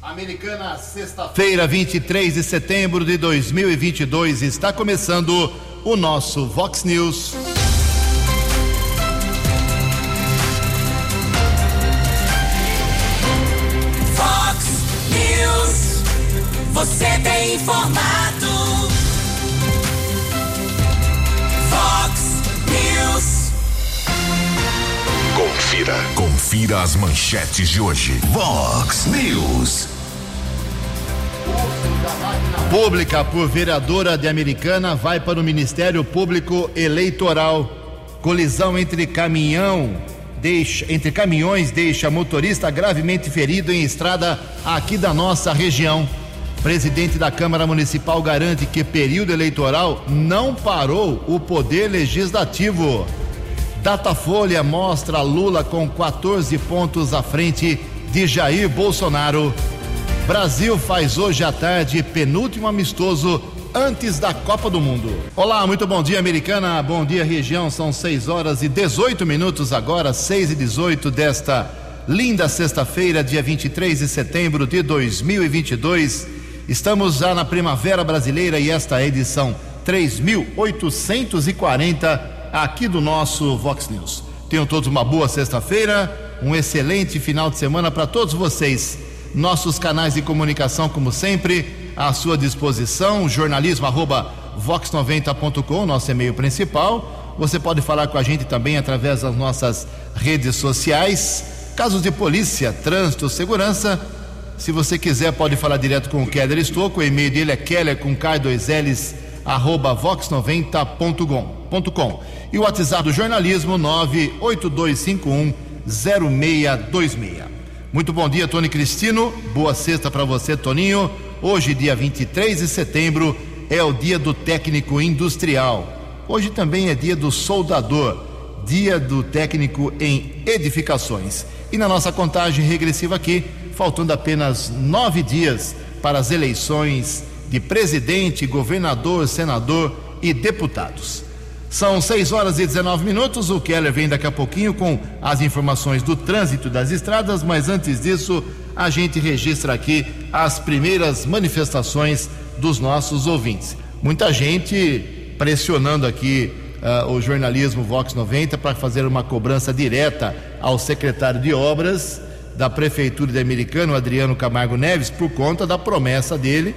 Americana, sexta-feira, 23 de setembro de 2022, está começando o nosso Vox News. Vox News, você tem informado. Confira. As manchetes de hoje. Vox News. Pública por vereadora de Americana vai para o Ministério Público Eleitoral. Colisão entre caminhão deixa, entre caminhões deixa motorista gravemente ferido em estrada aqui da nossa região. Presidente da Câmara Municipal garante que período eleitoral não parou o poder legislativo. Datafolha mostra Lula com 14 pontos à frente de Jair Bolsonaro. Brasil faz hoje à tarde penúltimo amistoso antes da Copa do Mundo. Olá, muito bom dia, americana. Bom dia, região. São 6 horas e 18 minutos agora, 6 e 18 desta linda sexta-feira, dia 23 de setembro de 2022. Estamos já na Primavera Brasileira e esta é a edição 3840 aqui do nosso Vox News. Tenham todos uma boa sexta-feira, um excelente final de semana para todos vocês. Nossos canais de comunicação, como sempre, à sua disposição, jornalismo arroba vox90.com, nosso e-mail principal. Você pode falar com a gente também através das nossas redes sociais. Casos de polícia, trânsito, segurança. Se você quiser, pode falar direto com o Keller Estouco. O e-mail dele é keller com K2Ls, arroba vox90.com. E o WhatsApp do jornalismo 98251 0626. Muito bom dia, Tony Cristino. Boa sexta para você, Toninho. Hoje, dia 23 de setembro, é o dia do técnico industrial. Hoje também é dia do soldador, dia do técnico em edificações. E na nossa contagem regressiva aqui, faltando apenas nove dias para as eleições de presidente, governador, senador e deputados. São 6 horas e 19 minutos. O Keller vem daqui a pouquinho com as informações do trânsito das estradas, mas antes disso, a gente registra aqui as primeiras manifestações dos nossos ouvintes. Muita gente pressionando aqui uh, o jornalismo Vox 90 para fazer uma cobrança direta ao secretário de obras da Prefeitura de Americano, Adriano Camargo Neves, por conta da promessa dele,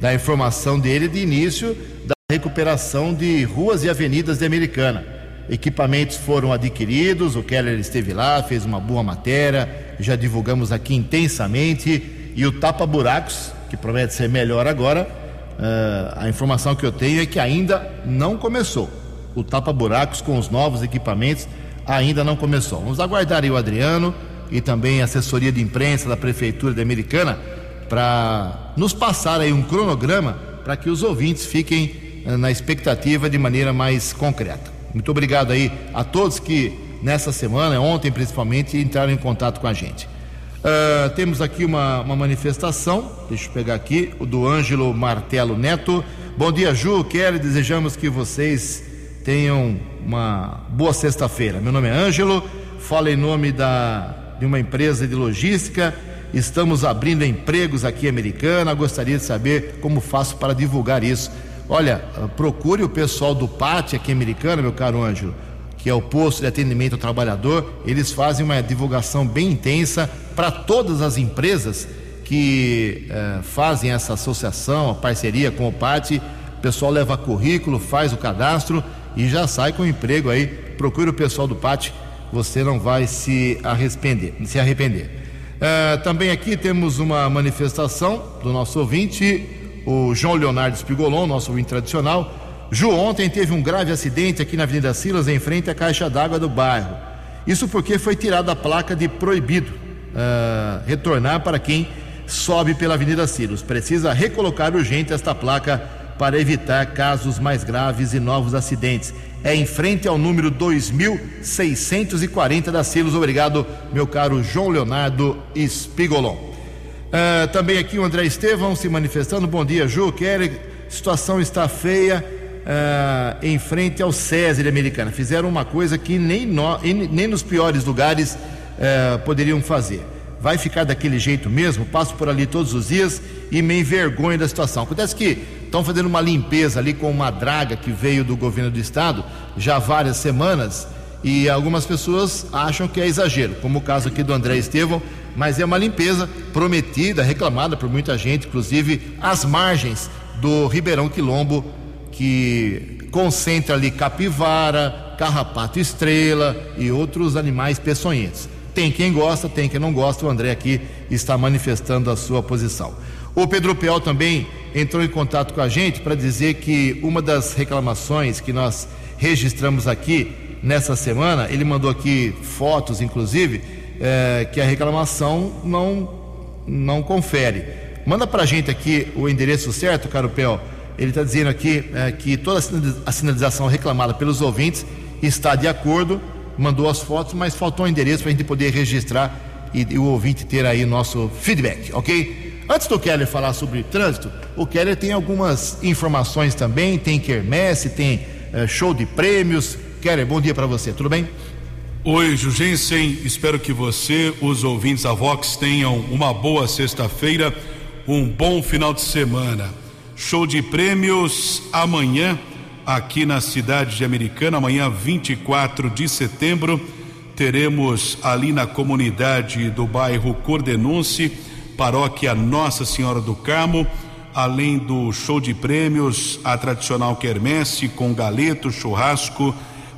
da informação dele de início da recuperação de ruas e avenidas de Americana. Equipamentos foram adquiridos, o Keller esteve lá, fez uma boa matéria, já divulgamos aqui intensamente. E o tapa-buracos, que promete ser melhor agora, uh, a informação que eu tenho é que ainda não começou. O tapa-buracos com os novos equipamentos ainda não começou. Vamos aguardar aí o Adriano e também a assessoria de imprensa da Prefeitura de Americana para nos passar aí um cronograma para que os ouvintes fiquem na expectativa de maneira mais concreta. Muito obrigado aí a todos que nessa semana, ontem principalmente, entraram em contato com a gente. Uh, temos aqui uma, uma, manifestação, deixa eu pegar aqui, o do Ângelo Martelo Neto. Bom dia, Ju, Kelly, desejamos que vocês tenham uma boa sexta-feira. Meu nome é Ângelo, falo em nome da, de uma empresa de logística. Estamos abrindo empregos aqui Americana. Gostaria de saber como faço para divulgar isso. Olha, procure o pessoal do PAT aqui americano, meu caro Ângelo, que é o posto de atendimento ao trabalhador. Eles fazem uma divulgação bem intensa para todas as empresas que eh, fazem essa associação, a parceria com o PAT. O pessoal leva currículo, faz o cadastro e já sai com emprego aí. Procure o pessoal do PAT, você não vai se arrepender. Se arrepender. Eh, também aqui temos uma manifestação do nosso ouvinte o João Leonardo Spigolon, nosso ouvinte tradicional. Ju, ontem teve um grave acidente aqui na Avenida Silas, em frente à caixa d'água do bairro. Isso porque foi tirada a placa de proibido uh, retornar para quem sobe pela Avenida Silas. Precisa recolocar urgente esta placa para evitar casos mais graves e novos acidentes. É em frente ao número 2640 da Silos. Obrigado, meu caro João Leonardo Spigolon. Uh, também aqui o André Estevão se manifestando. Bom dia, Ju. Kelly, situação está feia uh, em frente ao César Americana. Fizeram uma coisa que nem, no, nem nos piores lugares uh, poderiam fazer. vai ficar daquele jeito mesmo? Passo por ali todos os dias e me envergonho da situação. Acontece que estão fazendo uma limpeza ali com uma draga que veio do governo do estado já há várias semanas e algumas pessoas acham que é exagero, como o caso aqui do André Estevão, mas é uma limpeza prometida, reclamada por muita gente, inclusive as margens do Ribeirão Quilombo, que concentra ali capivara, carrapato estrela e outros animais peçonhentos. Tem quem gosta, tem quem não gosta. O André aqui está manifestando a sua posição. O Pedro Peol também entrou em contato com a gente para dizer que uma das reclamações que nós registramos aqui nessa semana, ele mandou aqui fotos, inclusive, é, que a reclamação não, não confere. Manda para a gente aqui o endereço certo, caro Peol. Ele está dizendo aqui é, que toda a sinalização reclamada pelos ouvintes está de acordo mandou as fotos, mas faltou o endereço para a gente poder registrar e, e, o ouvinte ter aí nosso feedback, ok? Antes do Keller falar sobre trânsito, o Keller tem algumas informações também, tem quermesse, tem uh, show de prêmios. Keller, bom dia para você, tudo bem? Oi, Jugensen, espero que você, os ouvintes da Vox, tenham uma boa sexta-feira, um bom final de semana. Show de prêmios amanhã aqui na cidade de Americana. Amanhã, 24 de setembro, teremos ali na comunidade do bairro Cordenunce, paróquia Nossa Senhora do Carmo, além do show de prêmios, a tradicional quermesse com galeto, churrasco,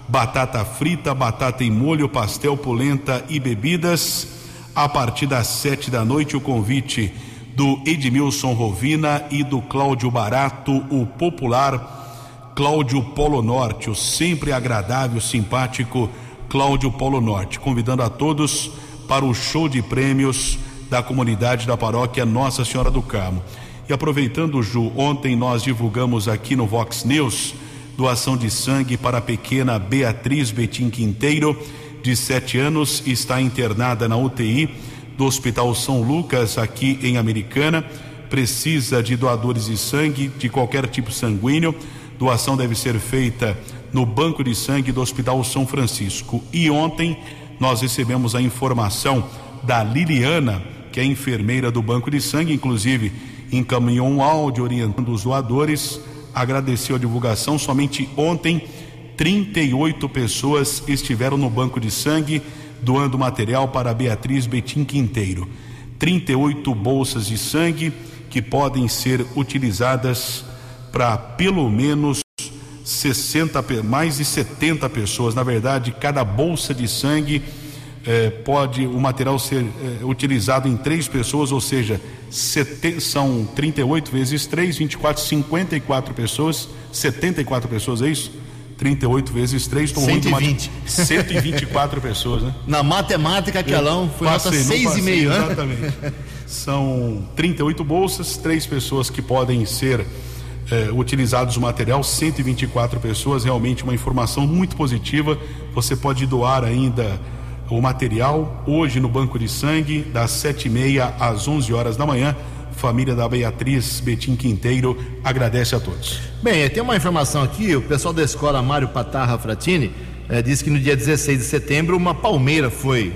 batata frita, batata em molho, pastel, polenta e bebidas. A partir das sete da noite, o convite do Edmilson Rovina e do Cláudio Barato, o popular Cláudio Polo Norte, o sempre agradável, simpático Cláudio Polo Norte, convidando a todos para o show de prêmios da comunidade da paróquia Nossa Senhora do Carmo. E aproveitando, Ju, ontem nós divulgamos aqui no Vox News doação de sangue para a pequena Beatriz Betim Quinteiro, de sete anos, está internada na UTI do Hospital São Lucas, aqui em Americana. Precisa de doadores de sangue, de qualquer tipo sanguíneo Doação deve ser feita no Banco de Sangue do Hospital São Francisco. E ontem nós recebemos a informação da Liliana, que é enfermeira do Banco de Sangue, inclusive encaminhou um áudio orientando os doadores, agradeceu a divulgação. Somente ontem, 38 pessoas estiveram no Banco de Sangue doando material para Beatriz Betim Quinteiro. 38 bolsas de sangue que podem ser utilizadas para pelo menos 60, mais de 70 pessoas. Na verdade, cada bolsa de sangue eh, pode o material ser eh, utilizado em três pessoas, ou seja, sete, são 38 vezes 3, 24, 54 pessoas, 74 pessoas, é isso? 38 vezes 3, estou 120. muito 124 pessoas, né? Na matemática, aquelão foi passei, nota 6,5, né? Exatamente. São 38 bolsas, três pessoas que podem ser é, utilizados o material, 124 pessoas, realmente uma informação muito positiva. Você pode doar ainda o material hoje no Banco de Sangue, das sete e meia às 11 horas da manhã. Família da Beatriz Betim Quinteiro agradece a todos. Bem, tem uma informação aqui: o pessoal da escola Mário Patarra Fratini disse que no dia 16 de setembro uma palmeira foi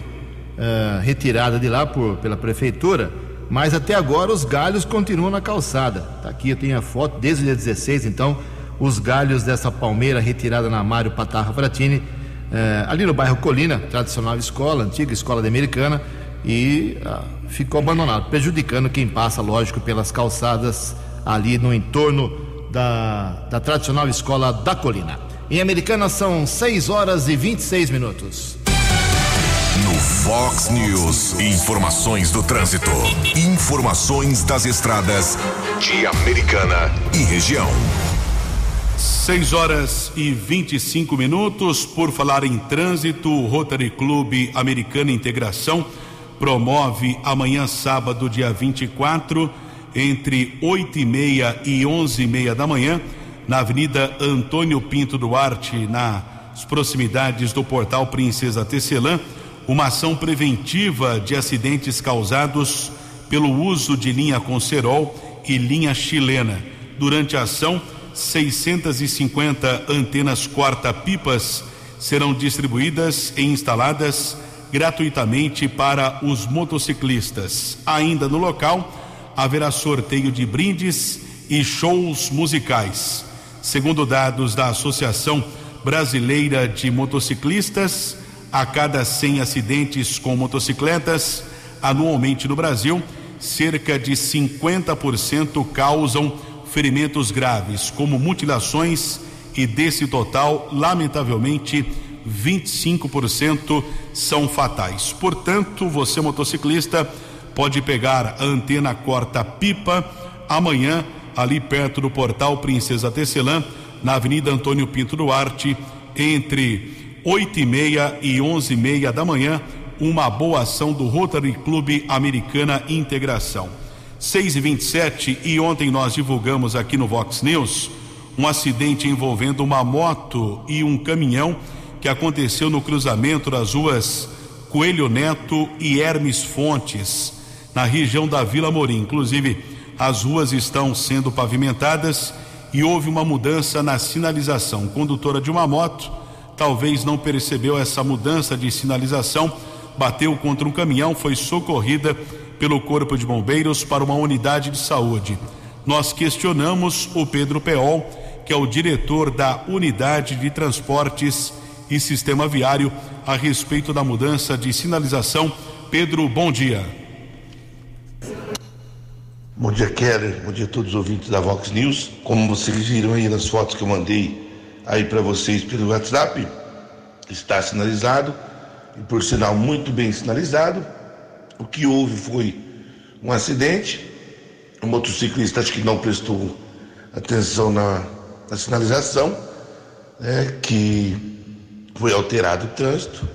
eh, retirada de lá por, pela prefeitura mas até agora os galhos continuam na calçada. Tá aqui eu tenho a foto desde o dia 16, então os galhos dessa palmeira retirada na Mário Patarra Fratini, eh, ali no bairro Colina, tradicional escola, antiga escola de americana, e ah, ficou abandonado, prejudicando quem passa, lógico, pelas calçadas ali no entorno da, da tradicional escola da Colina. Em Americana são 6 horas e 26 minutos. No Fox News, informações do trânsito, informações das estradas de Americana e região. 6 horas e 25 minutos. Por falar em trânsito, o Rotary Clube Americana Integração promove amanhã, sábado, dia 24, entre 8 e meia e 11 e meia da manhã, na Avenida Antônio Pinto Duarte, nas proximidades do Portal Princesa Tecelã uma ação preventiva de acidentes causados pelo uso de linha com cerol e linha chilena. Durante a ação, 650 antenas corta-pipas serão distribuídas e instaladas gratuitamente para os motociclistas. Ainda no local haverá sorteio de brindes e shows musicais. Segundo dados da Associação Brasileira de Motociclistas, a cada 100 acidentes com motocicletas anualmente no Brasil, cerca de 50% causam ferimentos graves, como mutilações, e desse total, lamentavelmente, 25% são fatais. Portanto, você motociclista pode pegar a antena corta-pipa amanhã, ali perto do portal Princesa Tecelã, na Avenida Antônio Pinto Duarte, entre 8 e meia e 11 e meia da manhã, uma boa ação do Rotary Clube Americana Integração. 6 e 27 e ontem nós divulgamos aqui no Vox News um acidente envolvendo uma moto e um caminhão que aconteceu no cruzamento das ruas Coelho Neto e Hermes Fontes, na região da Vila Morim. Inclusive, as ruas estão sendo pavimentadas e houve uma mudança na sinalização. Condutora de uma moto talvez não percebeu essa mudança de sinalização, bateu contra um caminhão, foi socorrida pelo Corpo de Bombeiros para uma unidade de saúde. Nós questionamos o Pedro Peol, que é o diretor da Unidade de Transportes e Sistema Viário, a respeito da mudança de sinalização. Pedro, bom dia. Bom dia, Keller. Bom dia a todos os ouvintes da Vox News. Como vocês viram aí nas fotos que eu mandei aí para vocês pelo WhatsApp, está sinalizado e por sinal muito bem sinalizado. O que houve foi um acidente. O motociclista acho que não prestou atenção na, na sinalização, né, que foi alterado o trânsito.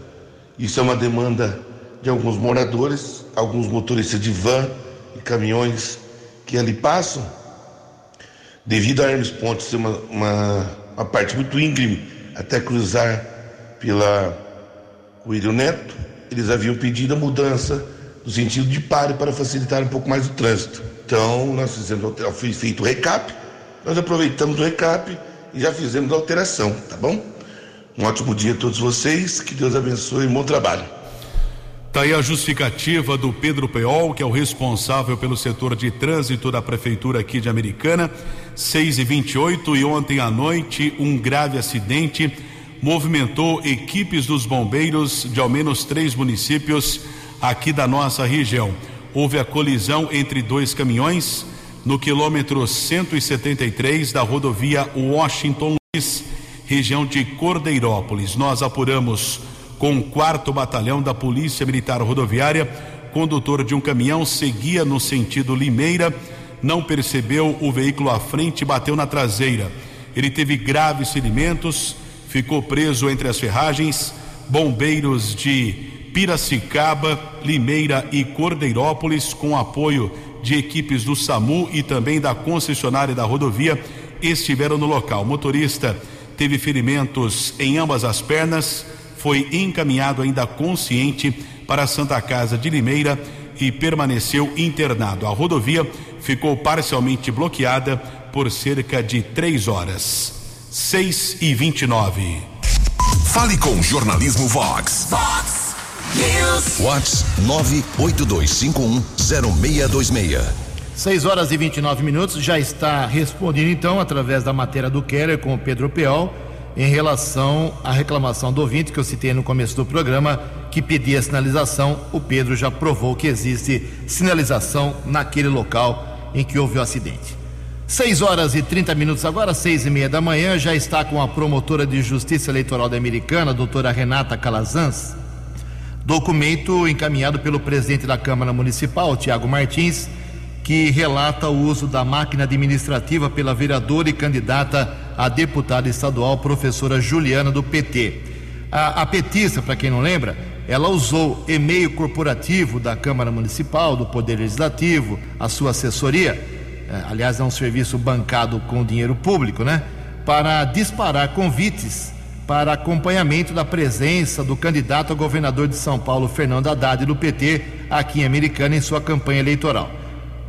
Isso é uma demanda de alguns moradores, alguns motoristas de van e caminhões que ali passam, devido a Hermes Pontes ser uma, uma, uma parte muito íngreme até cruzar pela Coelho Neto, eles haviam pedido a mudança no sentido de pare para facilitar um pouco mais o trânsito. Então, nós fizemos, foi feito o recap, nós aproveitamos o recap e já fizemos a alteração, tá bom? Um ótimo dia a todos vocês, que Deus abençoe e bom trabalho. Está aí a justificativa do Pedro Peol, que é o responsável pelo setor de trânsito da Prefeitura aqui de Americana. 6 e 28 e ontem à noite, um grave acidente movimentou equipes dos bombeiros de ao menos três municípios aqui da nossa região. Houve a colisão entre dois caminhões no quilômetro 173 da rodovia Washington Luiz, região de Cordeirópolis. Nós apuramos com o quarto batalhão da Polícia Militar Rodoviária. Condutor de um caminhão seguia no sentido Limeira, não percebeu o veículo à frente e bateu na traseira. Ele teve graves ferimentos, ficou preso entre as ferragens. Bombeiros de Piracicaba, Limeira e Cordeirópolis, com apoio de equipes do SAMU e também da concessionária da rodovia, estiveram no local. O motorista teve ferimentos em ambas as pernas, foi encaminhado ainda consciente para a Santa Casa de Limeira e permaneceu internado. A rodovia ficou parcialmente bloqueada por cerca de três horas. 6 e 29. Fale com Jornalismo Vox. Vox News. Vox 982510626. 6 horas e 29 minutos, já está respondido então através da matéria do Keller com o Pedro Peol em relação à reclamação do ouvinte que eu citei no começo do programa, que pedia sinalização. O Pedro já provou que existe sinalização naquele local em que houve o acidente. 6 horas e 30 minutos agora, seis e meia da manhã, já está com a promotora de justiça eleitoral da Americana, doutora Renata Calazans, documento encaminhado pelo presidente da Câmara Municipal, Tiago Martins, que relata o uso da máquina administrativa pela vereadora e candidata a deputada estadual, professora Juliana, do PT. A, a petista, para quem não lembra, ela usou e-mail corporativo da Câmara Municipal, do Poder Legislativo, a sua assessoria, eh, aliás, é um serviço bancado com dinheiro público, né? Para disparar convites para acompanhamento da presença do candidato a governador de São Paulo, Fernando Haddad, do PT, aqui em Americana, em sua campanha eleitoral.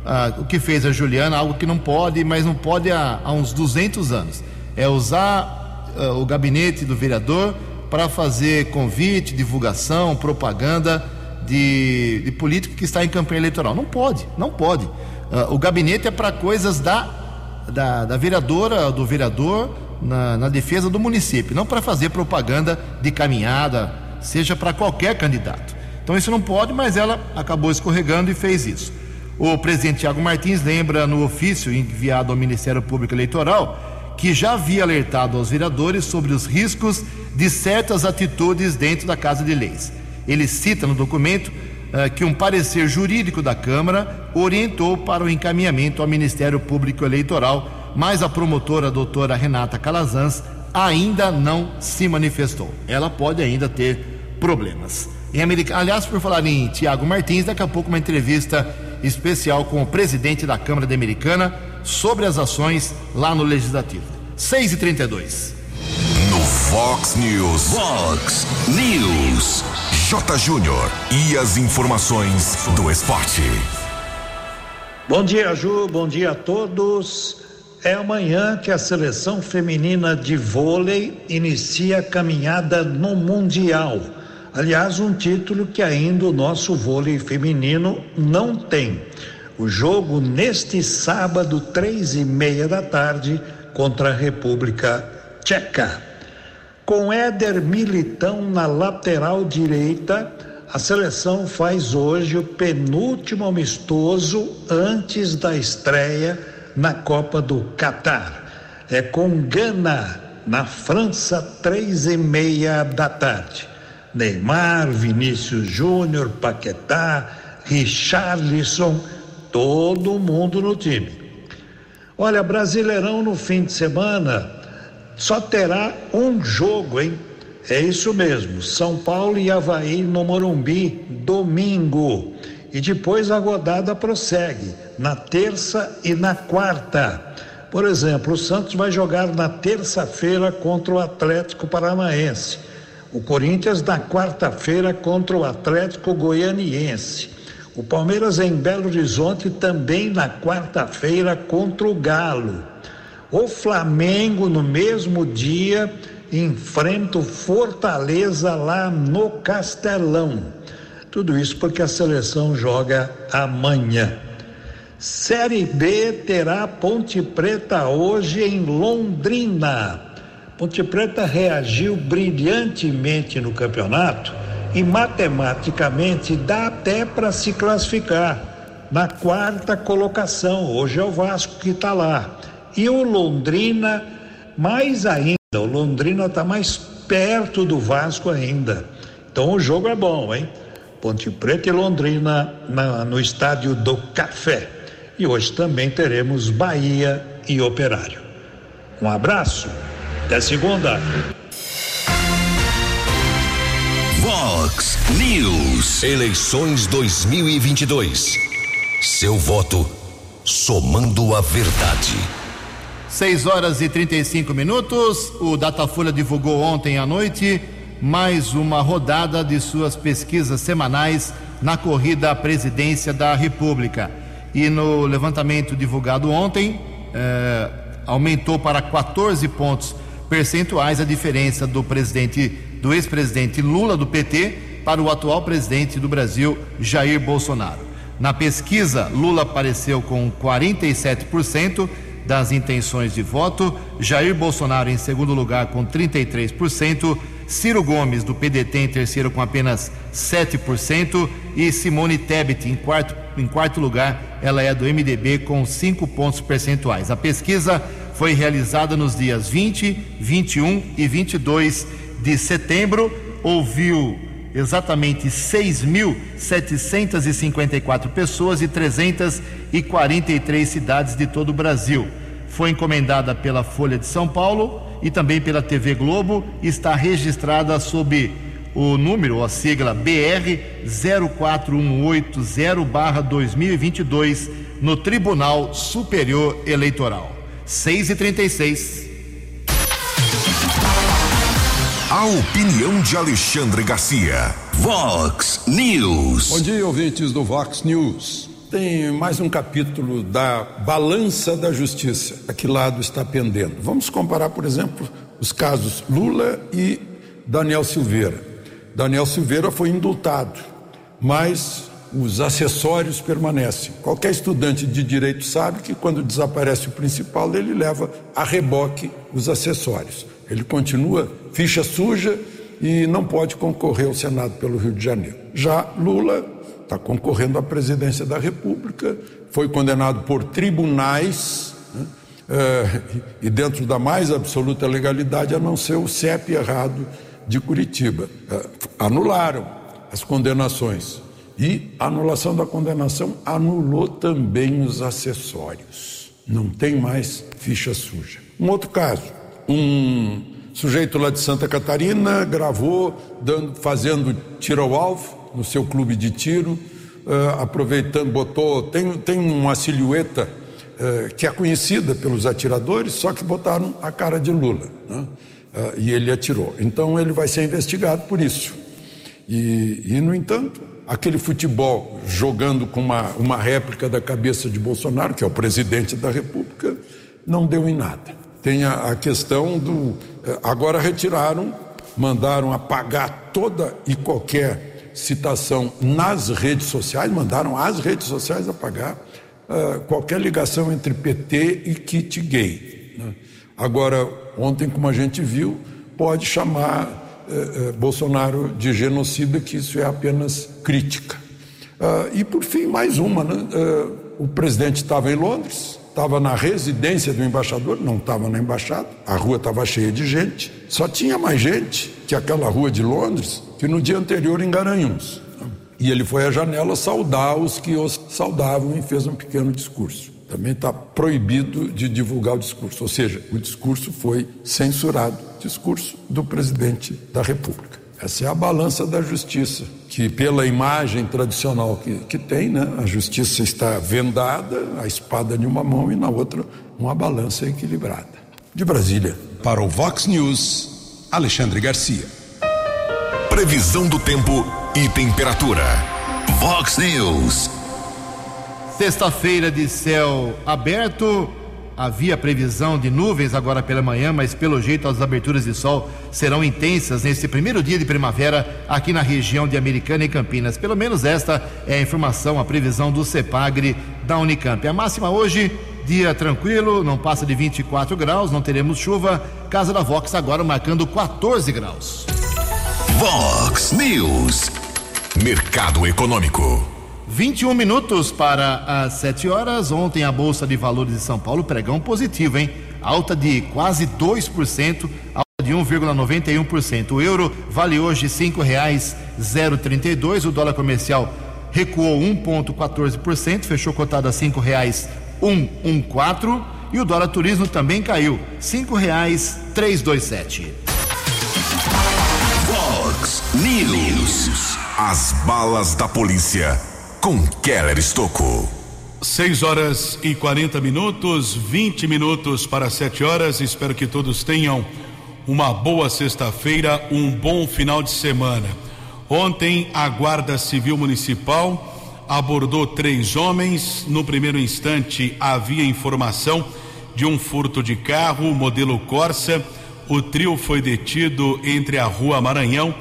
Ah, o que fez a Juliana, algo que não pode, mas não pode há, há uns 200 anos, é usar ah, o gabinete do vereador para fazer convite, divulgação, propaganda de, de, político que está em campanha eleitoral. Não pode, não pode. Uh, o gabinete é para coisas da, da, da, vereadora, do vereador, na, na defesa do município, não para fazer propaganda de caminhada, seja para qualquer candidato. Então isso não pode, mas ela acabou escorregando e fez isso. O presidente Tiago Martins lembra no ofício enviado ao Ministério Público Eleitoral que já havia alertado aos vereadores sobre os riscos de certas atitudes dentro da Casa de Leis. Ele cita no documento uh, que um parecer jurídico da Câmara orientou para o encaminhamento ao Ministério Público Eleitoral, mas a promotora a doutora Renata Calazans ainda não se manifestou. Ela pode ainda ter problemas. Em America... Aliás, por falar em Tiago Martins, daqui a pouco uma entrevista especial com o presidente da Câmara de Americana sobre as ações lá no Legislativo. 6 e 32 No Fox News. Fox News. J. Júnior. E as informações do esporte. Bom dia, Ju. Bom dia a todos. É amanhã que a seleção feminina de vôlei inicia a caminhada no Mundial. Aliás, um título que ainda o nosso vôlei feminino não tem. O jogo neste sábado, três e meia da tarde, contra a República Tcheca. Com Éder Militão na lateral direita, a seleção faz hoje o penúltimo amistoso antes da estreia na Copa do Catar. É com Gana, na França, três e meia da tarde. Neymar, Vinícius Júnior, Paquetá, Richarlison, todo mundo no time. Olha, Brasileirão no fim de semana só terá um jogo, hein? É isso mesmo, São Paulo e Havaí no Morumbi, domingo. E depois a rodada prossegue, na terça e na quarta. Por exemplo, o Santos vai jogar na terça-feira contra o Atlético Paranaense. O Corinthians na quarta-feira contra o Atlético Goianiense. O Palmeiras em Belo Horizonte também na quarta-feira contra o Galo. O Flamengo no mesmo dia enfrenta o Fortaleza lá no Castelão. Tudo isso porque a seleção joga amanhã. Série B terá Ponte Preta hoje em Londrina. Ponte Preta reagiu brilhantemente no campeonato e matematicamente dá até para se classificar na quarta colocação. Hoje é o Vasco que está lá. E o Londrina, mais ainda, o Londrina está mais perto do Vasco ainda. Então o jogo é bom, hein? Ponte Preta e Londrina na, no estádio do Café. E hoje também teremos Bahia e Operário. Um abraço. Até segunda. Vox News. Eleições 2022. Seu voto somando a verdade. 6 horas e 35 minutos. O Datafolha divulgou ontem à noite mais uma rodada de suas pesquisas semanais na corrida à presidência da República. E no levantamento divulgado ontem, eh, aumentou para 14 pontos percentuais a diferença do presidente, do ex-presidente Lula do PT para o atual presidente do Brasil, Jair Bolsonaro. Na pesquisa, Lula apareceu com 47% das intenções de voto, Jair Bolsonaro em segundo lugar com 33%, Ciro Gomes do PDT em terceiro com apenas 7% e Simone Tebet em quarto, em quarto lugar, ela é do MDB com 5 pontos percentuais. A pesquisa foi realizada nos dias 20, 21 e 22 de setembro. Ouviu exatamente 6.754 pessoas e 343 cidades de todo o Brasil. Foi encomendada pela Folha de São Paulo e também pela TV Globo. Está registrada sob o número, a sigla BR 04180-2022 no Tribunal Superior Eleitoral. 6 e 36 A opinião de Alexandre Garcia. Vox News. Bom dia, ouvintes do Vox News. Tem mais um capítulo da balança da justiça. A que lado está pendendo? Vamos comparar, por exemplo, os casos Lula e Daniel Silveira. Daniel Silveira foi indultado, mas os acessórios permanecem. Qualquer estudante de direito sabe que quando desaparece o principal, ele leva a reboque os acessórios. Ele continua ficha suja e não pode concorrer ao Senado pelo Rio de Janeiro. Já Lula está concorrendo à presidência da República, foi condenado por tribunais né, é, e dentro da mais absoluta legalidade, a não ser o CEP errado de Curitiba. É, anularam as condenações e a anulação da condenação anulou também os acessórios. Não tem mais ficha suja. Um outro caso, um sujeito lá de Santa Catarina gravou dando, fazendo tiro ao alvo no seu clube de tiro, uh, aproveitando, botou, tem, tem uma silhueta uh, que é conhecida pelos atiradores, só que botaram a cara de Lula, né? uh, e ele atirou. Então ele vai ser investigado por isso. E, e, no entanto, aquele futebol jogando com uma, uma réplica da cabeça de Bolsonaro, que é o presidente da República, não deu em nada. Tem a, a questão do. Agora retiraram, mandaram apagar toda e qualquer citação nas redes sociais, mandaram as redes sociais apagar uh, qualquer ligação entre PT e kit gay. Né? Agora, ontem, como a gente viu, pode chamar uh, uh, Bolsonaro de genocida, que isso é apenas crítica. e por fim, mais uma, né? o presidente estava em Londres, estava na residência do embaixador, não estava na embaixada, a rua estava cheia de gente, só tinha mais gente que aquela rua de Londres, que no dia anterior em Garanhuns. E ele foi à janela saudar os que os saudavam e fez um pequeno discurso. Também está proibido de divulgar o discurso, ou seja, o discurso foi censurado discurso do presidente da República. Essa é a balança da justiça, que pela imagem tradicional que, que tem, né, a justiça está vendada, a espada em uma mão e na outra uma balança equilibrada. De Brasília. Para o Vox News, Alexandre Garcia. Previsão do tempo e temperatura. Vox News. Sexta-feira de céu aberto Havia previsão de nuvens agora pela manhã, mas pelo jeito as aberturas de sol serão intensas nesse primeiro dia de primavera aqui na região de Americana e Campinas. Pelo menos esta é a informação, a previsão do CEPAGRE da Unicamp. A máxima hoje, dia tranquilo, não passa de 24 graus, não teremos chuva. Casa da Vox agora marcando 14 graus. Vox News. Mercado Econômico. 21 minutos para as 7 horas. Ontem a Bolsa de Valores de São Paulo pregão positivo, hein? Alta de quase 2%, alta de 1,91%. O euro vale hoje R$ 5,032. O dólar comercial recuou 1,14%, fechou cotado a R$ 5,114. E o dólar turismo também caiu, R$ 5,327. Fox News. As balas da polícia com Keller Estocco. 6 horas e 40 minutos, 20 minutos para 7 horas. Espero que todos tenham uma boa sexta-feira, um bom final de semana. Ontem, a Guarda Civil Municipal abordou três homens. No primeiro instante, havia informação de um furto de carro, modelo Corsa. O trio foi detido entre a Rua Maranhão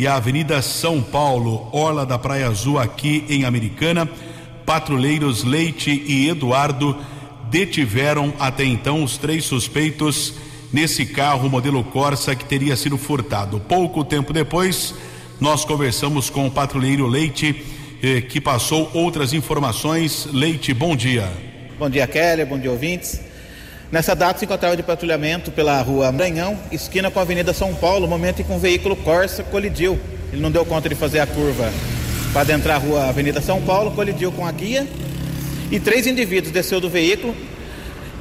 e a Avenida São Paulo, Orla da Praia Azul, aqui em Americana. Patrulheiros Leite e Eduardo detiveram até então os três suspeitos nesse carro modelo Corsa que teria sido furtado. Pouco tempo depois, nós conversamos com o patrulheiro Leite, eh, que passou outras informações. Leite, bom dia. Bom dia, Kelly, bom dia, ouvintes. Nessa data se encontrava de patrulhamento pela rua Maranhão, esquina com a Avenida São Paulo, momento em que um veículo Corsa colidiu. Ele não deu conta de fazer a curva para adentrar a rua Avenida São Paulo, colidiu com a guia e três indivíduos desceu do veículo,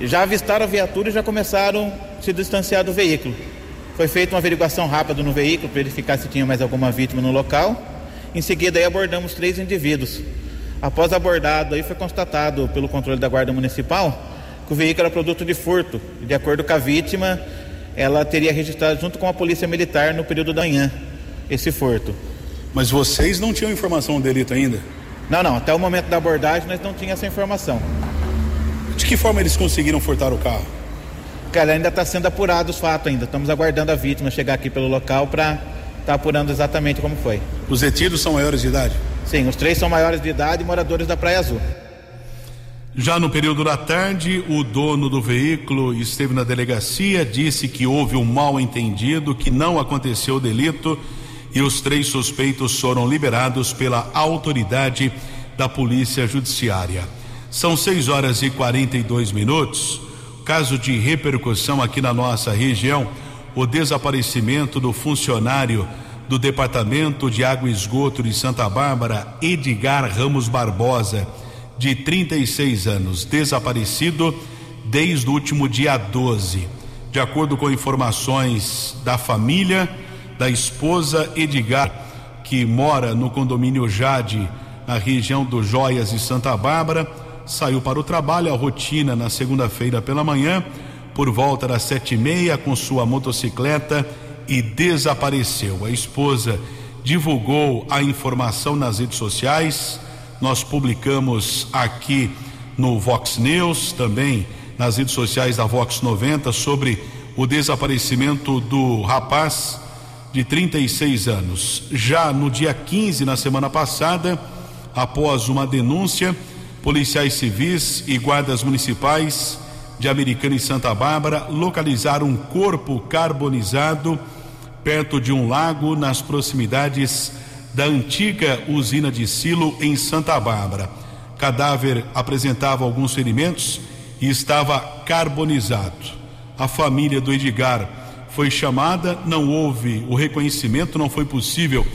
já avistaram a viatura e já começaram a se distanciar do veículo. Foi feita uma averiguação rápida no veículo para verificar se tinha mais alguma vítima no local. Em seguida aí abordamos três indivíduos. Após abordado aí foi constatado pelo controle da Guarda Municipal que o veículo era produto de furto. E de acordo com a vítima, ela teria registrado junto com a polícia militar no período da manhã esse furto. Mas vocês não tinham informação do delito ainda? Não, não. Até o momento da abordagem nós não tínhamos essa informação. De que forma eles conseguiram furtar o carro? Cara, ainda está sendo apurado os fatos ainda. Estamos aguardando a vítima chegar aqui pelo local para está apurando exatamente como foi. Os detidos são maiores de idade? Sim, os três são maiores de idade e moradores da Praia Azul. Já no período da tarde, o dono do veículo esteve na delegacia, disse que houve um mal entendido, que não aconteceu o delito e os três suspeitos foram liberados pela autoridade da Polícia Judiciária. São 6 horas e 42 minutos. Caso de repercussão aqui na nossa região, o desaparecimento do funcionário do Departamento de Água e Esgoto de Santa Bárbara, Edgar Ramos Barbosa, de 36 anos, desaparecido desde o último dia 12. De acordo com informações da família, da esposa Edgar, que mora no condomínio Jade, na região do Joias e Santa Bárbara, saiu para o trabalho, a rotina na segunda-feira pela manhã, por volta das sete e meia, com sua motocicleta e desapareceu. A esposa divulgou a informação nas redes sociais. Nós publicamos aqui no Vox News, também nas redes sociais da Vox 90, sobre o desaparecimento do rapaz de 36 anos. Já no dia 15, na semana passada, após uma denúncia, policiais civis e guardas municipais de Americana e Santa Bárbara localizaram um corpo carbonizado perto de um lago nas proximidades da antiga usina de silo em Santa Bárbara. Cadáver apresentava alguns ferimentos e estava carbonizado. A família do Edgar foi chamada, não houve o reconhecimento, não foi possível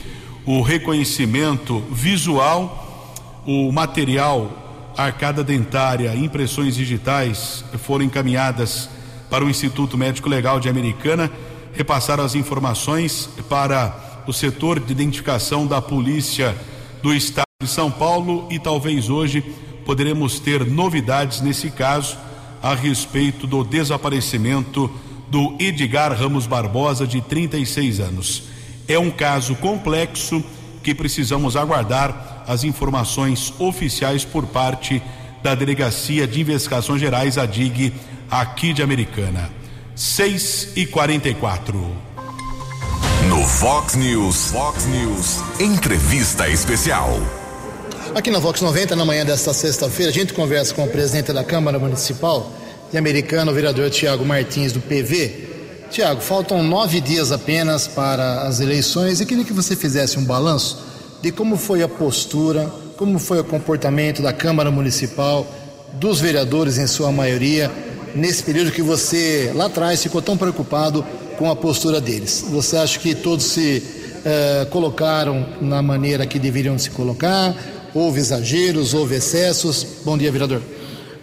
o reconhecimento visual, o material arcada dentária, impressões digitais foram encaminhadas para o Instituto Médico Legal de Americana, repassaram as informações para o setor de identificação da Polícia do Estado de São Paulo e talvez hoje poderemos ter novidades nesse caso a respeito do desaparecimento do Edgar Ramos Barbosa, de 36 anos. É um caso complexo que precisamos aguardar as informações oficiais por parte da Delegacia de Investigações Gerais, a DIG, aqui de Americana. 6 e 44 No Fox News, News, entrevista especial. Aqui na Vox 90, na manhã desta sexta-feira, a gente conversa com o presidente da Câmara Municipal de Americana, o vereador Tiago Martins, do PV. Tiago, faltam nove dias apenas para as eleições e queria que você fizesse um balanço de como foi a postura, como foi o comportamento da Câmara Municipal, dos vereadores em sua maioria, nesse período que você lá atrás ficou tão preocupado com a postura deles. Você acha que todos se uh, colocaram na maneira que deveriam se colocar? Houve exageros, houve excessos? Bom dia, vereador.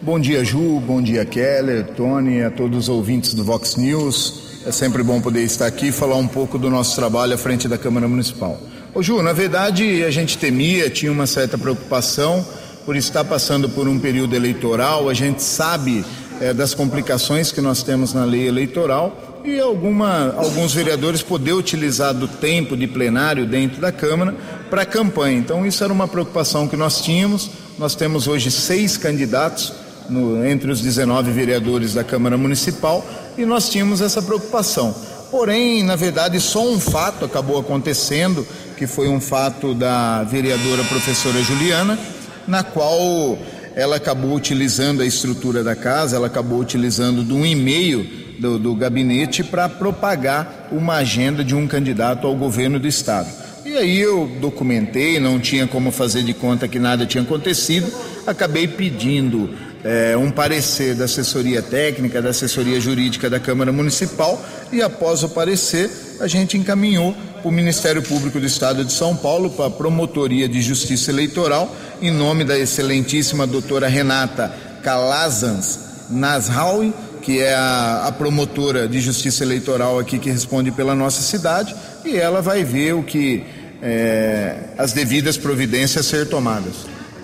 Bom dia, Ju. Bom dia, Keller, Tony, a todos os ouvintes do Vox News. É sempre bom poder estar aqui e falar um pouco do nosso trabalho à frente da Câmara Municipal. Ô Ju, na verdade a gente temia, tinha uma certa preocupação por estar passando por um período eleitoral, a gente sabe é, das complicações que nós temos na lei eleitoral e alguma, alguns vereadores poder utilizar do tempo de plenário dentro da Câmara para campanha. Então isso era uma preocupação que nós tínhamos. Nós temos hoje seis candidatos no, entre os 19 vereadores da Câmara Municipal e nós tínhamos essa preocupação. Porém, na verdade, só um fato acabou acontecendo que foi um fato da vereadora professora Juliana, na qual ela acabou utilizando a estrutura da casa, ela acabou utilizando de um e-mail do, do gabinete para propagar uma agenda de um candidato ao governo do estado. E aí eu documentei, não tinha como fazer de conta que nada tinha acontecido, acabei pedindo é, um parecer da assessoria técnica, da assessoria jurídica da Câmara Municipal, e após o parecer, a gente encaminhou para o Ministério Público do Estado de São Paulo, para a Promotoria de Justiça Eleitoral, em nome da excelentíssima doutora Renata Calazans Nasraui, que é a, a, promotora de justiça eleitoral aqui que responde pela nossa cidade, e ela vai ver o que é, as devidas providências ser tomadas.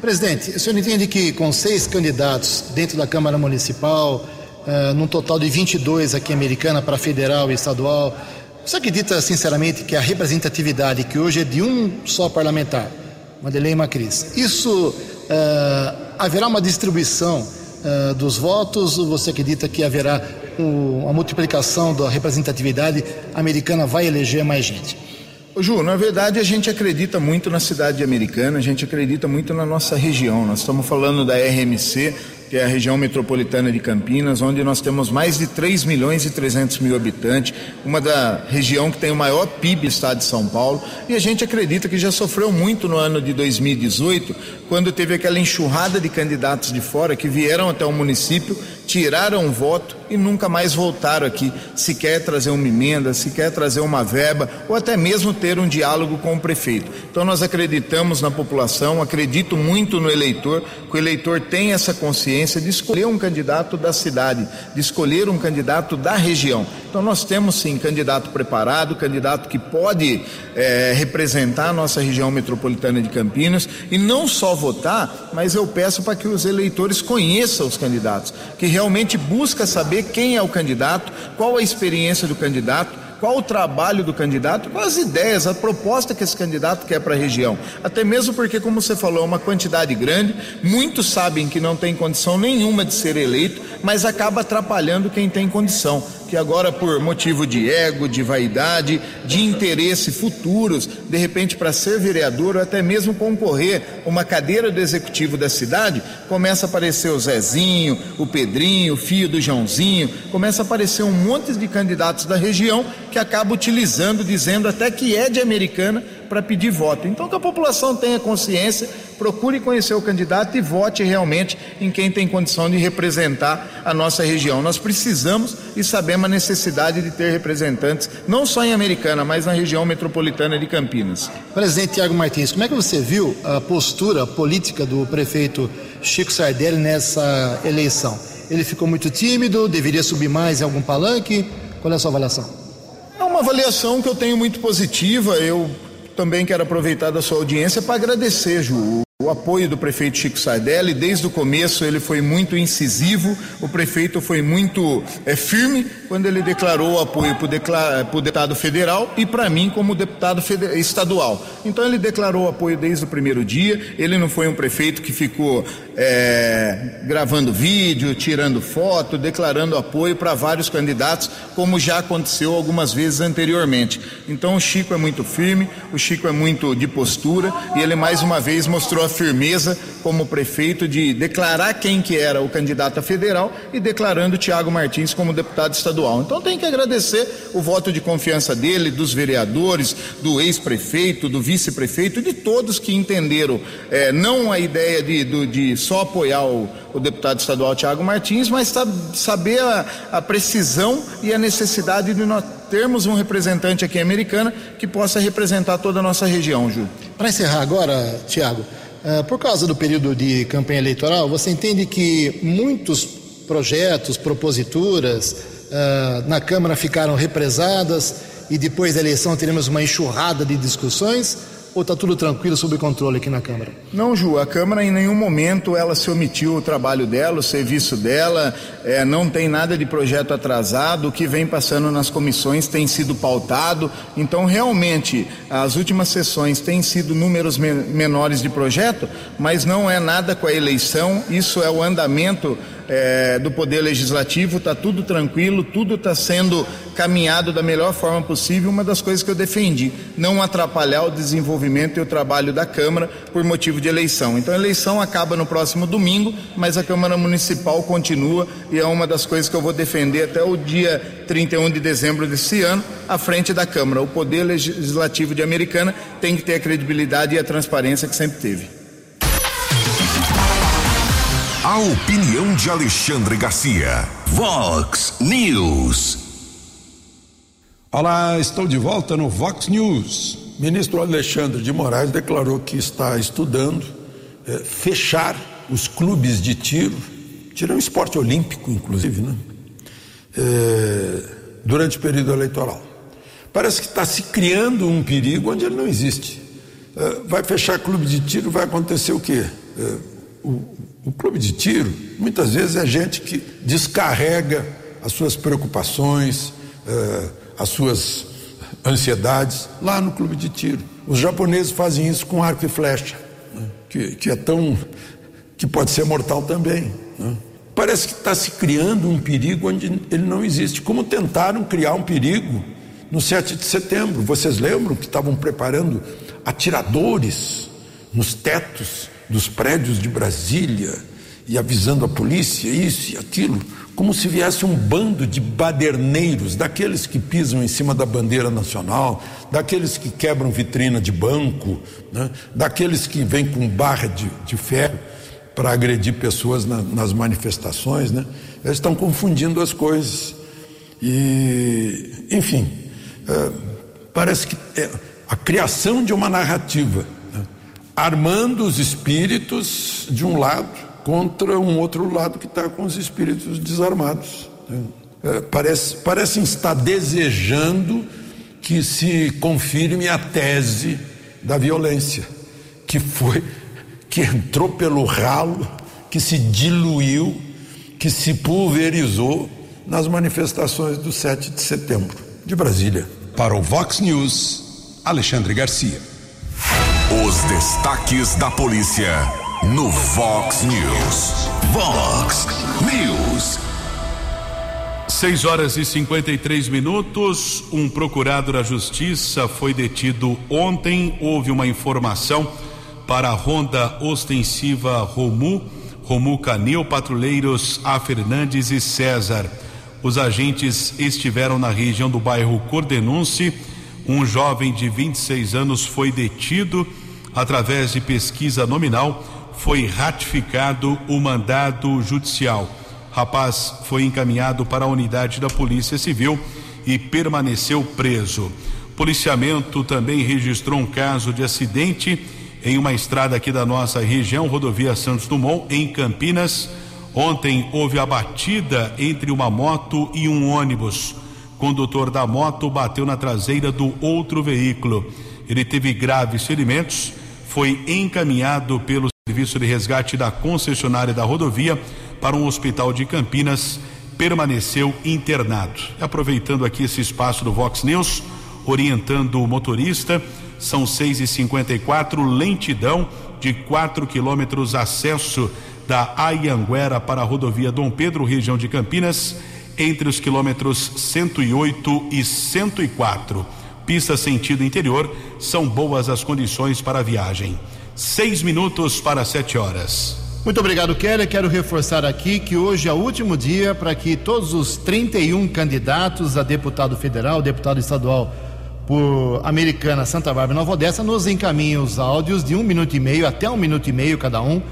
Presidente, o senhor entende que com seis candidatos dentro da Câmara Municipal, uh, num total de 22 aqui americana para federal e estadual, você acredita sinceramente que a representatividade, que hoje é de um só parlamentar, Madeleine Macris, isso uh, haverá uma distribuição uh, dos votos você acredita que haverá uma multiplicação da representatividade americana vai eleger mais gente? Ju, na verdade a gente acredita muito na cidade americana, a gente acredita muito na nossa região. Nós estamos falando da RMC, que é a região metropolitana de Campinas, onde nós temos mais de 3 milhões e 300 mil habitantes, uma da região que tem o maior PIB do estado de São Paulo, e a gente acredita que já sofreu muito no ano de 2018, quando teve aquela enxurrada de candidatos de fora que vieram até o município, tiraram voto e nunca mais voltaram aqui, se quer trazer uma emenda, se quer trazer uma verba, ou até mesmo ter um diálogo com o prefeito. Então nós acreditamos na população, acredito muito no eleitor, que o eleitor tem essa consciência de escolher um candidato da cidade, de escolher um candidato da região. Então nós temos sim candidato preparado, candidato que pode é, representar a nossa região metropolitana de Campinas e não só votar, mas eu peço para que os eleitores conheçam os candidatos, que realmente busca saber quem é o candidato, qual a experiência do candidato, qual o trabalho do candidato, quais as ideias, a proposta que esse candidato quer para a região. Até mesmo porque, como você falou, é uma quantidade grande, muitos sabem que não tem condição nenhuma de ser eleito, mas acaba atrapalhando quem tem condição que agora por motivo de ego, de vaidade, de interesse futuros, de repente para ser vereador ou até mesmo concorrer uma cadeira do executivo da cidade, começa a aparecer o Zezinho, o Pedrinho, o filho do Joãozinho, começa a aparecer um monte de candidatos da região que acaba utilizando, dizendo até que é de americana para pedir voto. Então que a população tenha consciência, procure conhecer o candidato e vote realmente em quem tem condição de representar a nossa região. Nós precisamos e sabemos a necessidade de ter representantes, não só em Americana, mas na região metropolitana de Campinas. Presidente Tiago Martins, como é que você viu a postura política do prefeito Chico Sardelli nessa eleição? Ele ficou muito tímido, deveria subir mais em algum palanque? Qual é a sua avaliação? É uma avaliação que eu tenho muito positiva. Eu também quero aproveitar da sua audiência para agradecer, Ju, o apoio do prefeito Chico Sardelli, desde o começo ele foi muito incisivo, o prefeito foi muito é, firme quando ele declarou o apoio para o deputado federal e para mim como deputado estadual. Então ele declarou o apoio desde o primeiro dia, ele não foi um prefeito que ficou é, gravando vídeo, tirando foto, declarando apoio para vários candidatos, como já aconteceu algumas vezes anteriormente. Então o Chico é muito firme, o Chico é muito de postura e ele mais uma vez mostrou firmeza como prefeito de declarar quem que era o candidato a federal e declarando Tiago Martins como deputado estadual. Então tem que agradecer o voto de confiança dele, dos vereadores, do ex-prefeito, do vice-prefeito, de todos que entenderam é, não a ideia de, de, de só apoiar o, o, deputado estadual Tiago Martins, mas saber a, a precisão e a necessidade de nós termos um representante aqui americana que possa representar toda a nossa região, Ju. Para encerrar agora, Tiago, por causa do período de campanha eleitoral, você entende que muitos projetos, proposituras uh, na Câmara ficaram represadas e depois da eleição teremos uma enxurrada de discussões? Ou está tudo tranquilo sob controle aqui na Câmara? Não, Ju, a Câmara em nenhum momento ela se omitiu o trabalho dela, o serviço dela, é, não tem nada de projeto atrasado, o que vem passando nas comissões tem sido pautado, então realmente as últimas sessões têm sido números me menores de projeto, mas não é nada com a eleição, isso é o andamento é, do Poder Legislativo, está tudo tranquilo, tudo está sendo caminhado da melhor forma possível. Uma das coisas que eu defendi, não atrapalhar o desenvolvimento e o trabalho da Câmara por motivo de eleição. Então a eleição acaba no próximo domingo, mas a Câmara Municipal continua e é uma das coisas que eu vou defender até o dia 31 de dezembro desse ano, à frente da Câmara. O Poder Legislativo de Americana tem que ter a credibilidade e a transparência que sempre teve. A opinião de Alexandre Garcia. Vox News. Olá, estou de volta no Vox News. Ministro Alexandre de Moraes declarou que está estudando é, fechar os clubes de tiro, tiro é um esporte olímpico, inclusive, né? É, durante o período eleitoral. Parece que está se criando um perigo onde ele não existe. É, vai fechar clube de tiro, vai acontecer o quê? o, o clube de tiro, muitas vezes, é gente que descarrega as suas preocupações, uh, as suas ansiedades lá no clube de tiro. Os japoneses fazem isso com arco e flecha, né? que, que, é tão. que pode ser mortal também. Né? Parece que está se criando um perigo onde ele não existe. Como tentaram criar um perigo no 7 de setembro. Vocês lembram que estavam preparando atiradores nos tetos dos prédios de Brasília e avisando a polícia isso e aquilo, como se viesse um bando de baderneiros, daqueles que pisam em cima da bandeira nacional, daqueles que quebram vitrina de banco, né? daqueles que vêm com barra de, de ferro para agredir pessoas na, nas manifestações, né? Eles estão confundindo as coisas. E, enfim, é, parece que é a criação de uma narrativa? Armando os espíritos de um lado contra um outro lado que está com os espíritos desarmados. Né? É, parece, parecem estar desejando que se confirme a tese da violência, que foi que entrou pelo ralo, que se diluiu, que se pulverizou nas manifestações do 7 de setembro de Brasília. Para o Vox News, Alexandre Garcia. Os destaques da polícia no Vox News. Vox News. 6 horas e 53 minutos. Um procurado da Justiça foi detido ontem. Houve uma informação para a ronda ostensiva Romu, Romu Canil, patrulheiros A. Fernandes e César. Os agentes estiveram na região do bairro Cordenunce. Um jovem de 26 anos foi detido. Através de pesquisa nominal, foi ratificado o mandado judicial. Rapaz foi encaminhado para a unidade da Polícia Civil e permaneceu preso. Policiamento também registrou um caso de acidente em uma estrada aqui da nossa região, rodovia Santos Dumont, em Campinas. Ontem houve a batida entre uma moto e um ônibus. Condutor da moto bateu na traseira do outro veículo. Ele teve graves ferimentos, foi encaminhado pelo serviço de resgate da concessionária da rodovia para um hospital de Campinas, permaneceu internado. Aproveitando aqui esse espaço do Vox News, orientando o motorista, são 6 e 54 lentidão de 4 quilômetros acesso da Ayanguera para a rodovia Dom Pedro, região de Campinas, entre os quilômetros 108 e 104. Pista sentido interior, são boas as condições para a viagem. Seis minutos para sete horas. Muito obrigado, Kelly. Quero reforçar aqui que hoje é o último dia para que todos os 31 candidatos a deputado federal, deputado estadual por Americana, Santa Bárbara e Nova Odessa nos encaminhem os áudios de um minuto e meio até um minuto e meio cada um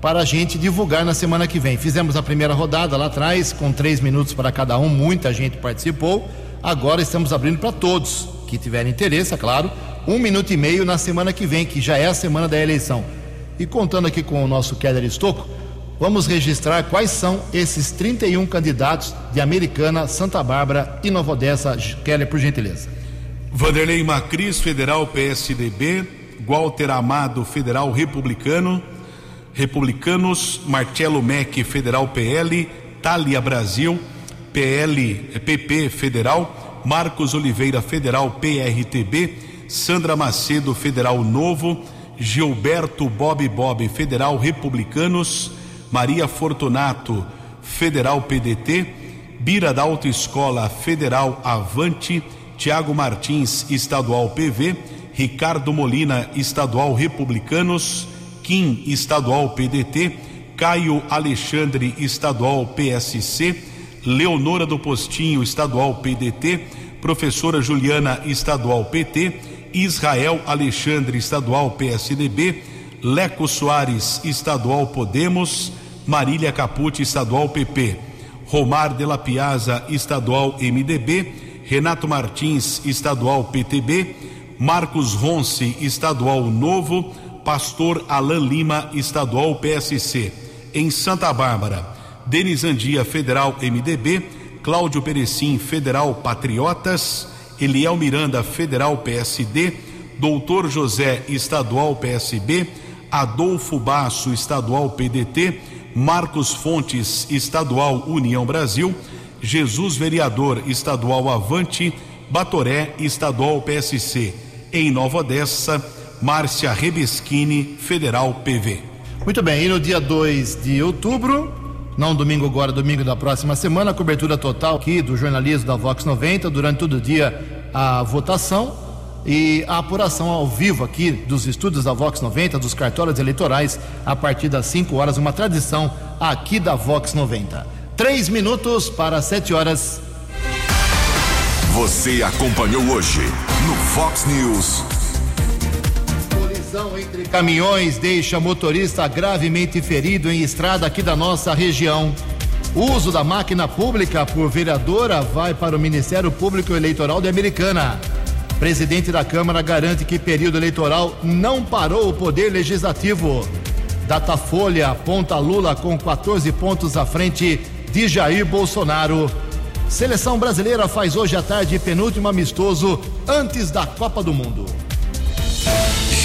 para a gente divulgar na semana que vem. Fizemos a primeira rodada lá atrás com três minutos para cada um, muita gente participou. Agora estamos abrindo para todos que tiverem interesse, é claro, um minuto e meio na semana que vem, que já é a semana da eleição. E contando aqui com o nosso Keller Estocco, vamos registrar quais são esses 31 candidatos de Americana, Santa Bárbara e Nova Odessa. Keller, por gentileza. Vanderlei Macris, Federal PSDB, Walter Amado, Federal Republicano, Republicanos, Marcelo Mec, Federal PL, Thalia Brasil, PL, PP Federal, Marcos Oliveira, Federal PRTB, Sandra Macedo, Federal Novo, Gilberto Bob Bob, Federal Republicanos, Maria Fortunato, Federal PDT, Bira da Autoescola Federal Avante, Tiago Martins, Estadual PV, Ricardo Molina, Estadual Republicanos, Kim, Estadual PDT, Caio Alexandre, Estadual PSC, Leonora do Postinho, Estadual PDT, Professora Juliana, Estadual PT, Israel Alexandre, Estadual PSDB, Leco Soares, Estadual Podemos, Marília Capucci, Estadual PP, Romar de la Piazza, Estadual MDB, Renato Martins, estadual PTB, Marcos Ronce, estadual Novo, Pastor Alain Lima, estadual PSC. Em Santa Bárbara, Denis Andia, federal MDB, Cláudio Perecim, federal Patriotas, Eliel Miranda, federal PSD, Doutor José, estadual PSB, Adolfo Basso, estadual PDT, Marcos Fontes, estadual União Brasil, Jesus Vereador Estadual Avante, Batoré Estadual PSC. Em Nova Odessa, Márcia Rebeschini, Federal PV. Muito bem, e no dia 2 de outubro, não domingo agora, domingo da próxima semana, cobertura total aqui do jornalismo da Vox 90, durante todo o dia a votação e a apuração ao vivo aqui dos estúdios da Vox 90, dos cartórios eleitorais, a partir das 5 horas, uma tradição aqui da Vox 90. Três minutos para 7 horas. Você acompanhou hoje no Fox News. Caminhões deixa motorista gravemente ferido em estrada aqui da nossa região. O uso da máquina pública por vereadora vai para o Ministério Público Eleitoral de Americana. Presidente da Câmara garante que período eleitoral não parou o poder legislativo. Datafolha aponta Lula com 14 pontos à frente de Jair Bolsonaro. Seleção brasileira faz hoje à tarde penúltimo amistoso antes da Copa do Mundo.